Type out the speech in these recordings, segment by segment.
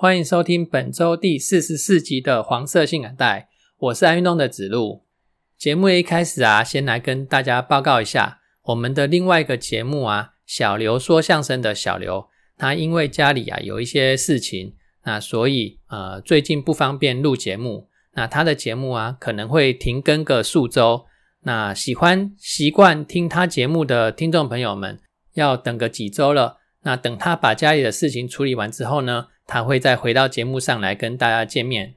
欢迎收听本周第四十四集的黄色性感带，我是爱运动的子路。节目一开始啊，先来跟大家报告一下我们的另外一个节目啊，小刘说相声的小刘，他因为家里啊有一些事情，那所以呃最近不方便录节目，那他的节目啊可能会停更个数周。那喜欢习惯听他节目的听众朋友们，要等个几周了。那等他把家里的事情处理完之后呢？他会再回到节目上来跟大家见面。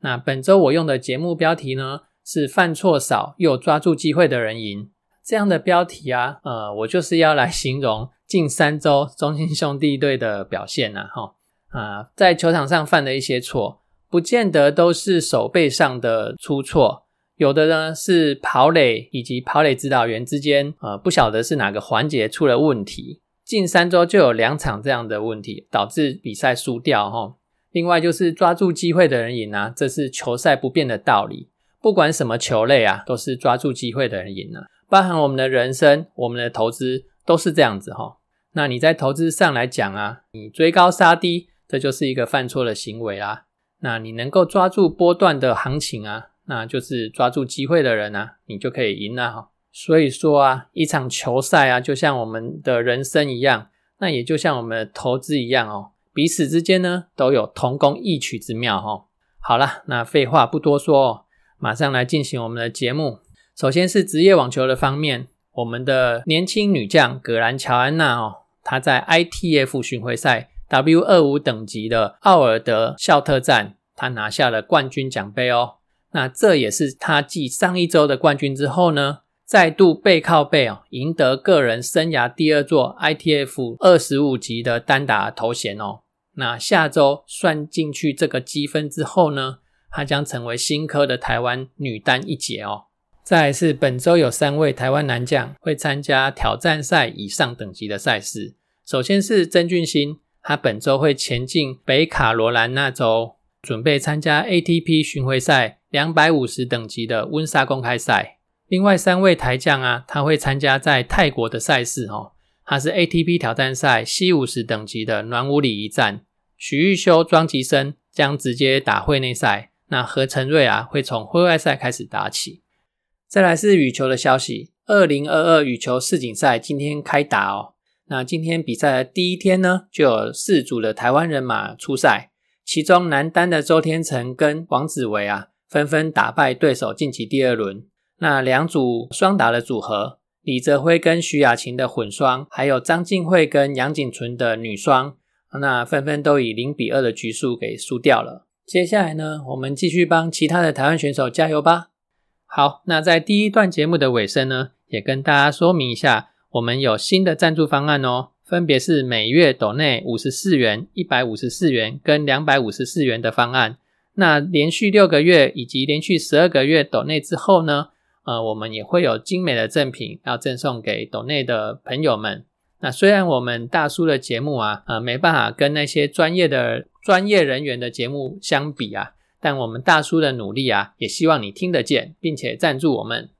那本周我用的节目标题呢是“犯错少又抓住机会的人赢”这样的标题啊，呃，我就是要来形容近三周中信兄弟队的表现呐，哈啊，在球场上犯的一些错，不见得都是手背上的出错，有的呢是跑垒以及跑垒指导员之间，呃，不晓得是哪个环节出了问题。近三周就有两场这样的问题，导致比赛输掉哈。另外就是抓住机会的人赢啊，这是球赛不变的道理。不管什么球类啊，都是抓住机会的人赢啊。包含我们的人生、我们的投资都是这样子哈。那你在投资上来讲啊，你追高杀低，这就是一个犯错的行为啦。那你能够抓住波段的行情啊，那就是抓住机会的人啊，你就可以赢了哈。所以说啊，一场球赛啊，就像我们的人生一样，那也就像我们的投资一样哦，彼此之间呢都有同工异曲之妙哈。好了，那废话不多说，哦，马上来进行我们的节目。首先是职业网球的方面，我们的年轻女将葛兰乔安娜哦，她在 ITF 巡回赛 W 二五等级的奥尔德肖特站，她拿下了冠军奖杯哦。那这也是她继上一周的冠军之后呢。再度背靠背哦，赢得个人生涯第二座 ITF 二十五级的单打头衔哦。那下周算进去这个积分之后呢，她将成为新科的台湾女单一姐哦。再是本周有三位台湾男将会参加挑战赛以上等级的赛事。首先是曾俊欣，他本周会前进北卡罗兰纳州，准备参加 ATP 巡回赛两百五十等级的温莎公开赛。另外三位台将啊，他会参加在泰国的赛事哦。他是 ATP 挑战赛 C 五十等级的暖武里一战。许玉修、庄吉生将直接打会内赛。那何承瑞啊，会从会外赛开始打起。再来是羽球的消息，二零二二羽球世锦赛今天开打哦。那今天比赛的第一天呢，就有四组的台湾人马出赛，其中男单的周天成跟王子维啊，纷纷打败对手晋级第二轮。那两组双打的组合，李泽辉跟徐雅琴的混双，还有张静慧跟杨景纯的女双，那纷纷都以零比二的局数给输掉了。接下来呢，我们继续帮其他的台湾选手加油吧。好，那在第一段节目的尾声呢，也跟大家说明一下，我们有新的赞助方案哦，分别是每月斗内五十四元、一百五十四元跟两百五十四元的方案。那连续六个月以及连续十二个月斗内之后呢？呃，我们也会有精美的赠品要赠送给岛内的朋友们。那虽然我们大叔的节目啊，呃，没办法跟那些专业的专业人员的节目相比啊，但我们大叔的努力啊，也希望你听得见，并且赞助我们。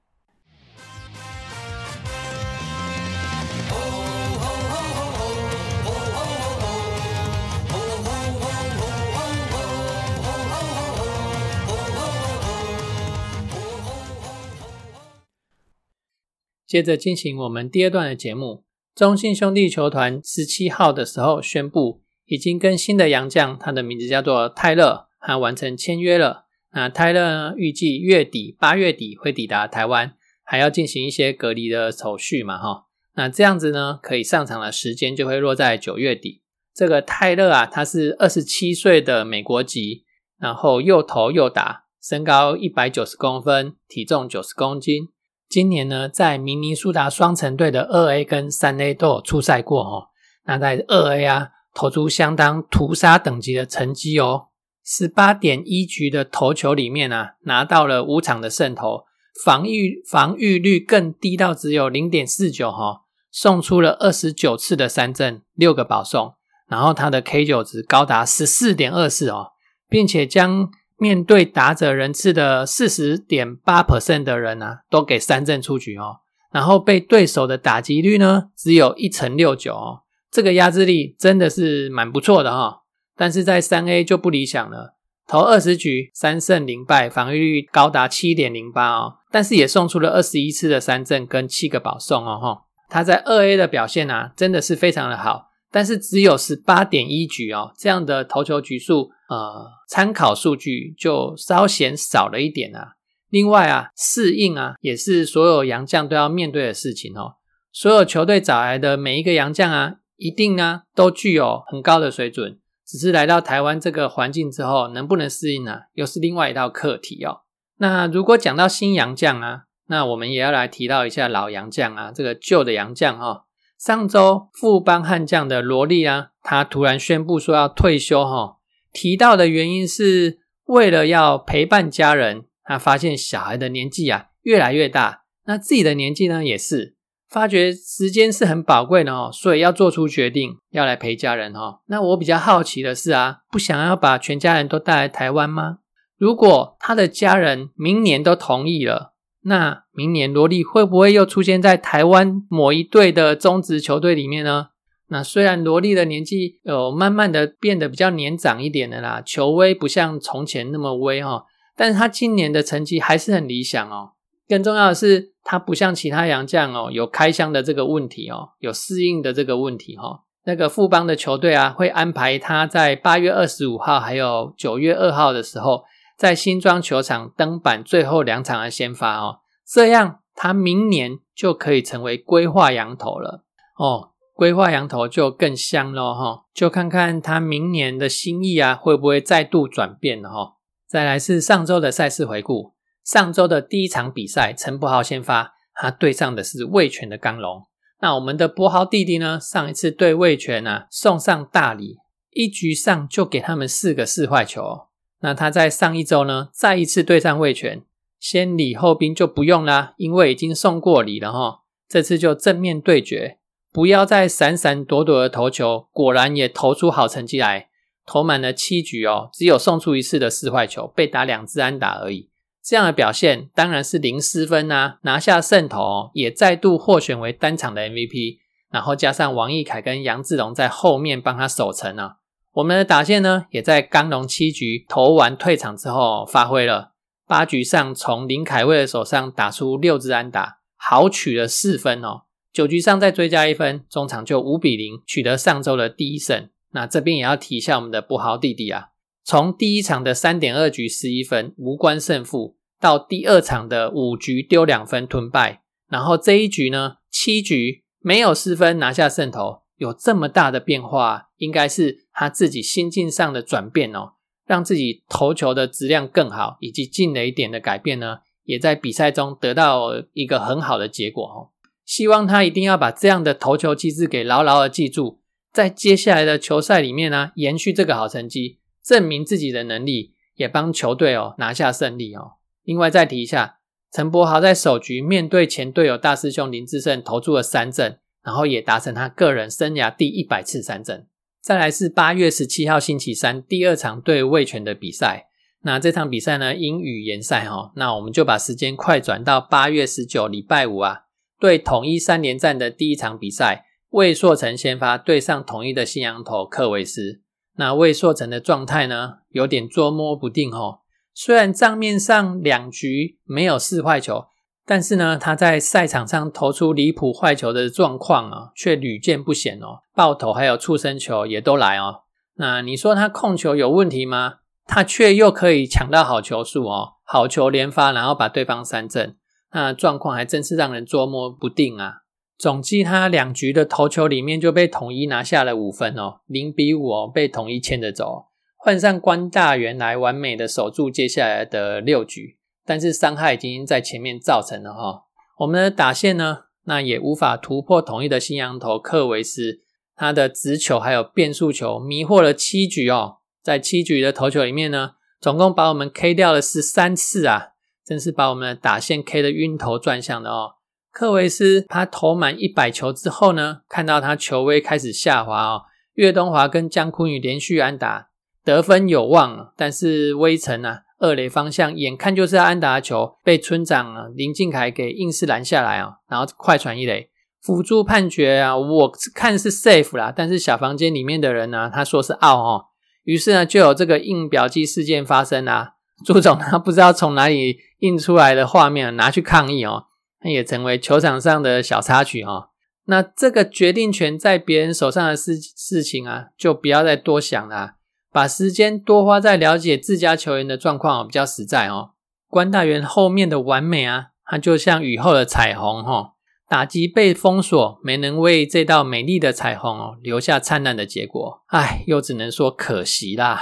接着进行我们第二段的节目。中信兄弟球团十七号的时候宣布，已经跟新的洋将，他的名字叫做泰勒，他完成签约了。那泰勒呢，预计月底八月底会抵达台湾，还要进行一些隔离的手续嘛，哈。那这样子呢，可以上场的时间就会落在九月底。这个泰勒啊，他是二十七岁的美国籍，然后又投又打，身高一百九十公分，体重九十公斤。今年呢，在明尼苏达双城队的二 A 跟三 A 都有出赛过哦。那在二 A 啊，投出相当屠杀等级的成绩哦。十八点一局的投球里面啊，拿到了五场的胜投，防御防御率更低到只有零点四九哈，送出了二十九次的三振，六个保送，然后他的 K 九值高达十四点二四哦，并且将面对打者人次的四十点八 percent 的人啊，都给三振出局哦，然后被对手的打击率呢，只有一成六九哦，这个压制力真的是蛮不错的哈。但是在三 A 就不理想了，投二十局三胜零败，防御率高达七点零八哦，但是也送出了二十一次的三振跟七个保送哦哈。他在二 A 的表现啊，真的是非常的好，但是只有十八点一局哦，这样的投球局数，呃，参考数据就稍显少了一点啊。另外啊，适应啊，也是所有洋将都要面对的事情哦。所有球队找来的每一个洋将啊，一定呢都具有很高的水准。只是来到台湾这个环境之后，能不能适应呢？又是另外一道课题哦。那如果讲到新洋将啊，那我们也要来提到一下老洋将啊，这个旧的洋将哈。上周富邦悍将的罗莉啊，他突然宣布说要退休哈。提到的原因是为了要陪伴家人，他发现小孩的年纪啊越来越大，那自己的年纪呢也是。发觉时间是很宝贵的哦，所以要做出决定，要来陪家人哦。那我比较好奇的是啊，不想要把全家人都带来台湾吗？如果他的家人明年都同意了，那明年罗莉会不会又出现在台湾某一队的中职球队里面呢？那虽然罗莉的年纪有慢慢的变得比较年长一点的啦，球威不像从前那么威哈，但是他今年的成绩还是很理想哦。更重要的是，他不像其他洋将哦，有开箱的这个问题哦，有适应的这个问题哈。那个富邦的球队啊，会安排他在八月二十五号还有九月二号的时候，在新庄球场登板最后两场的先发哦，这样他明年就可以成为规划羊头了哦。规划羊头就更香了哈，就看看他明年的心意啊，会不会再度转变了哈。再来是上周的赛事回顾。上周的第一场比赛，陈柏豪先发，他对上的是魏权的刚龙。那我们的柏豪弟弟呢？上一次对魏权啊，送上大礼，一局上就给他们四个四坏球。那他在上一周呢，再一次对上魏权，先礼后兵就不用啦，因为已经送过礼了哈。这次就正面对决，不要再闪闪躲躲的投球，果然也投出好成绩来，投满了七局哦，只有送出一次的四坏球，被打两支安打而已。这样的表现当然是零失分呐，拿下胜投，也再度获选为单场的 MVP。然后加上王毅凯跟杨志龙在后面帮他守城啊，我们的打线呢，也在刚龙七局投完退场之后发挥了，八局上从林凯威的手上打出六支安打，好取了四分哦。九局上再追加一分，中场就五比零取得上周的第一胜。那这边也要提一下我们的不豪弟弟啊。从第一场的三点二局十一分无关胜负，到第二场的五局丢两分吞败，然后这一局呢七局没有失分拿下胜投，有这么大的变化，应该是他自己心境上的转变哦，让自己投球的质量更好，以及进了一点的改变呢，也在比赛中得到一个很好的结果哦。希望他一定要把这样的投球机制给牢牢的记住，在接下来的球赛里面呢，延续这个好成绩。证明自己的能力，也帮球队哦拿下胜利哦。另外再提一下，陈柏豪在首局面对前队友大师兄林志胜投出了三振，然后也达成他个人生涯第一百次三振。再来是八月十七号星期三第二场对魏权的比赛，那这场比赛呢因雨延赛哈，那我们就把时间快转到八月十九礼拜五啊，对统一三连战的第一场比赛，魏硕成先发对上统一的新羊头克维斯。那魏硕成的状态呢，有点捉摸不定哦。虽然账面上两局没有四坏球，但是呢，他在赛场上投出离谱坏球的状况啊，却屡见不鲜哦。爆头还有触身球也都来哦。那你说他控球有问题吗？他却又可以抢到好球数哦，好球连发，然后把对方三振，那状况还真是让人捉摸不定啊。总计他两局的投球里面就被统一拿下了五分哦，零比五哦，被统一牵着走，换上关大元来完美的守住接下来的六局，但是伤害已经在前面造成了哈，我们的打线呢，那也无法突破统一的新羊头克维斯，他的直球还有变速球迷惑了七局哦，在七局的投球里面呢，总共把我们 K 掉了十三次啊，真是把我们的打线 K 的晕头转向的哦。克维斯他投满一百球之后呢，看到他球威开始下滑哦，岳东华跟江坤宇连续安打，得分有望，但是威城啊。二垒方向，眼看就是要安打球，被村长林敬凯给硬是拦下来啊！然后快传一垒，辅助判决啊，我看是 safe 啦，但是小房间里面的人呢，他说是 out 哦。于是呢，就有这个印表机事件发生啊。朱总他不知道从哪里印出来的画面，拿去抗议哦，那也成为球场上的小插曲哦。那这个决定权在别人手上的事事情啊，就不要再多想了。把时间多花在了解自家球员的状况比较实在哦。关大元后面的完美啊，它就像雨后的彩虹哈。打击被封锁，没能为这道美丽的彩虹哦留下灿烂的结果。唉，又只能说可惜啦。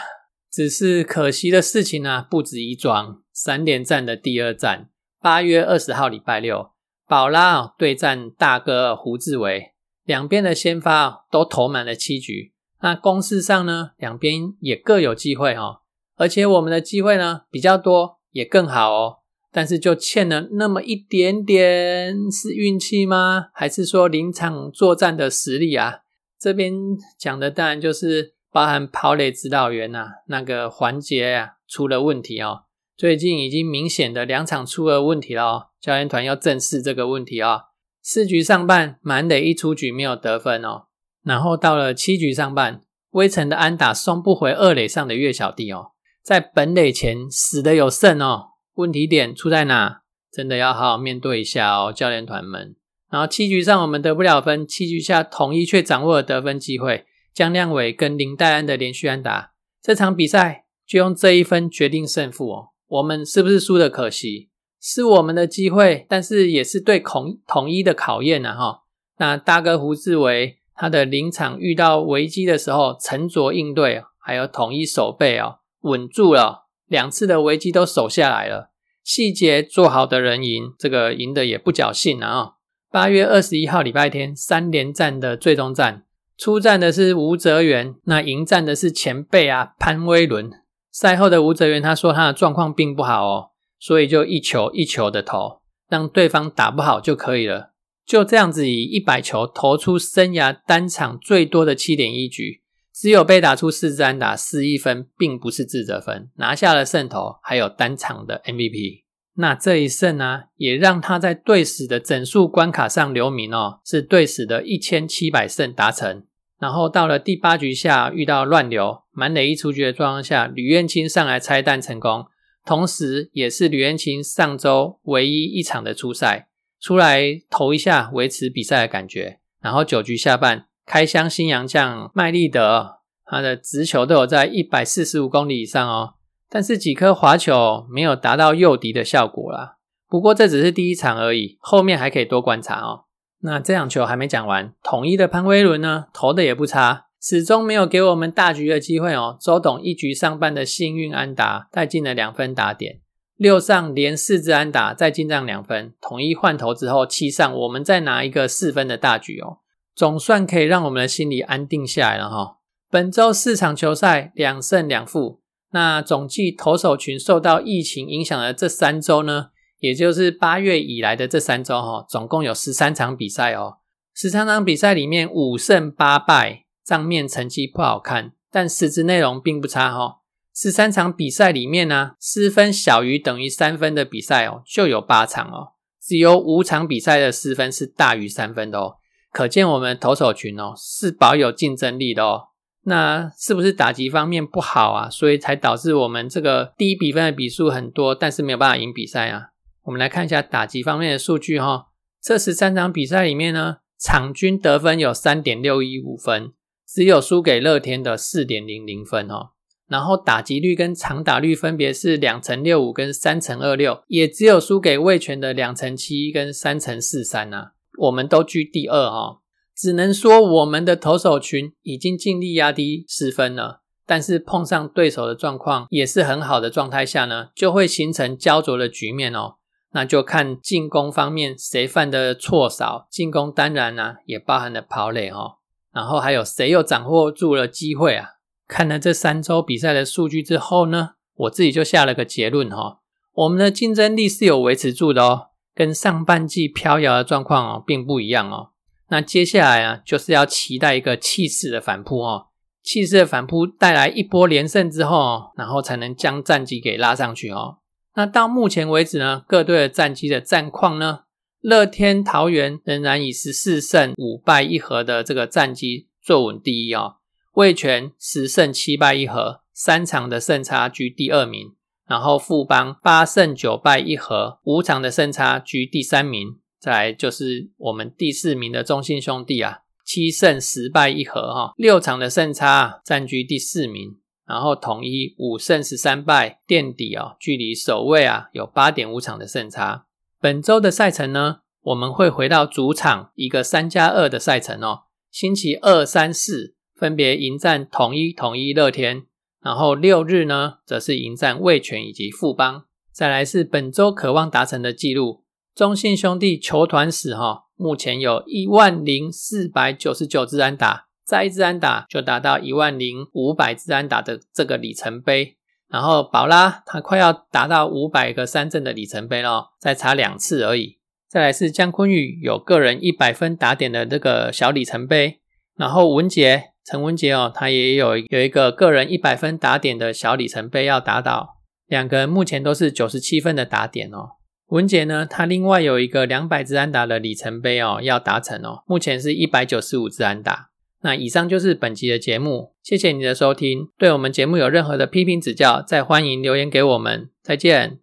只是可惜的事情呢，不止一桩。三连战的第二战，八月二十号礼拜六，宝拉对战大哥胡志伟，两边的先发都投满了七局。那攻势上呢，两边也各有机会哦，而且我们的机会呢比较多，也更好哦。但是就欠了那么一点点，是运气吗？还是说临场作战的实力啊？这边讲的当然就是包含跑垒指导员呐那个环节啊出了问题哦。最近已经明显的两场出了问题了哦，教练团要正视这个问题哦。四局上半满垒一出局没有得分哦。然后到了七局上半，微城的安打送不回二垒上的岳小弟哦，在本垒前死的有剩哦。问题点出在哪？真的要好好面对一下哦，教练团们。然后七局上我们得不了分，七局下统一却掌握了得分机会，江亮伟跟林黛安的连续安打，这场比赛就用这一分决定胜负哦。我们是不是输的可惜？是我们的机会，但是也是对统统一的考验呢哈。那大哥胡志伟。他的临场遇到危机的时候，沉着应对，还有统一守备哦，稳住了，两次的危机都守下来了。细节做好的人赢，这个赢的也不侥幸啊！八月二十一号礼拜天三连战的最终战，出战的是吴泽元，那迎战的是前辈啊潘威伦。赛后的吴泽元他说他的状况并不好哦，所以就一球一球的投，让对方打不好就可以了。就这样子以一百球投出生涯单场最多的七点一局，只有被打出四支安打四一分，并不是自责分，拿下了胜投，还有单场的 MVP。那这一胜呢，也让他在队史的整数关卡上留名哦，是队史的一千七百胜达成。然后到了第八局下遇到乱流，满垒一出局的状况下，吕彦青上来拆弹成功，同时也是吕彦青上周唯一一场的出赛。出来投一下，维持比赛的感觉。然后九局下半，开箱新洋将麦利德，他的直球都有在一百四十五公里以上哦。但是几颗滑球没有达到诱敌的效果啦。不过这只是第一场而已，后面还可以多观察哦。那这场球还没讲完，统一的潘威伦呢，投的也不差，始终没有给我们大局的机会哦。周董一局上半的幸运安达带进了两分打点。六上连四支安打，再进账两分，统一换头之后，七上我们再拿一个四分的大局哦，总算可以让我们的心里安定下来了哈。本周四场球赛两胜两负，那总计投手群受到疫情影响的这三周呢，也就是八月以来的这三周哈，总共有十三场比赛哦，十三场比赛里面五胜八败，账面成绩不好看，但实质内容并不差哈。十三场比赛里面呢，失分小于等于三分的比赛哦，就有八场哦，只有五场比赛的失分是大于三分的哦，可见我们投手群哦是保有竞争力的哦。那是不是打击方面不好啊？所以才导致我们这个低比分的比数很多，但是没有办法赢比赛啊？我们来看一下打击方面的数据哈，这十三场比赛里面呢，场均得分有三点六一五分，只有输给乐天的四点零零分哦。然后打击率跟长打率分别是两成六五跟三成二六，也只有输给魏权的两成七一跟三成四三呐，我们都居第二哈，只能说我们的投手群已经尽力压低失分了，但是碰上对手的状况也是很好的状态下呢，就会形成焦灼的局面哦，那就看进攻方面谁犯的错少，进攻当然呢也包含了跑垒哦，然后还有谁又掌握住了机会啊。看了这三周比赛的数据之后呢，我自己就下了个结论哈，我们的竞争力是有维持住的哦，跟上半季飘摇的状况哦并不一样哦。那接下来啊，就是要期待一个气势的反扑哦，气势的反扑带来一波连胜之后，然后才能将战绩给拉上去哦。那到目前为止呢，各队的战绩的战况呢？乐天桃园仍然以十四胜五败一和的这个战绩坐稳第一哦。味全十胜七败一和，三场的胜差居第二名。然后富邦八胜九败一和，五场的胜差居第三名。再来就是我们第四名的中信兄弟啊，七胜十败一和哈，六场的胜差占据第四名。然后统一五胜十三败垫底哦，距离首位啊有八点五场的胜差。本周的赛程呢，我们会回到主场一个三加二的赛程哦。星期二、三、四分别迎战统一、统一、乐天，然后六日呢，则是迎战味全以及富邦。再来是本周渴望达成的记录，中信兄弟球团史哈，目前有一万零四百九十九支安打，再一支安打就达到一万零五百支安打的这个里程碑。然后宝拉他快要达到五百个三振的里程碑了，再差两次而已。再来是姜昆宇有个人一百分打点的这个小里程碑。然后文杰陈文杰哦，他也有有一个个人一百分打点的小里程碑要达到。两个人目前都是九十七分的打点哦。文杰呢，他另外有一个两百支安打的里程碑哦要达成哦，目前是一百九十五支安打。那以上就是本集的节目，谢谢你的收听。对我们节目有任何的批评指教，再欢迎留言给我们。再见。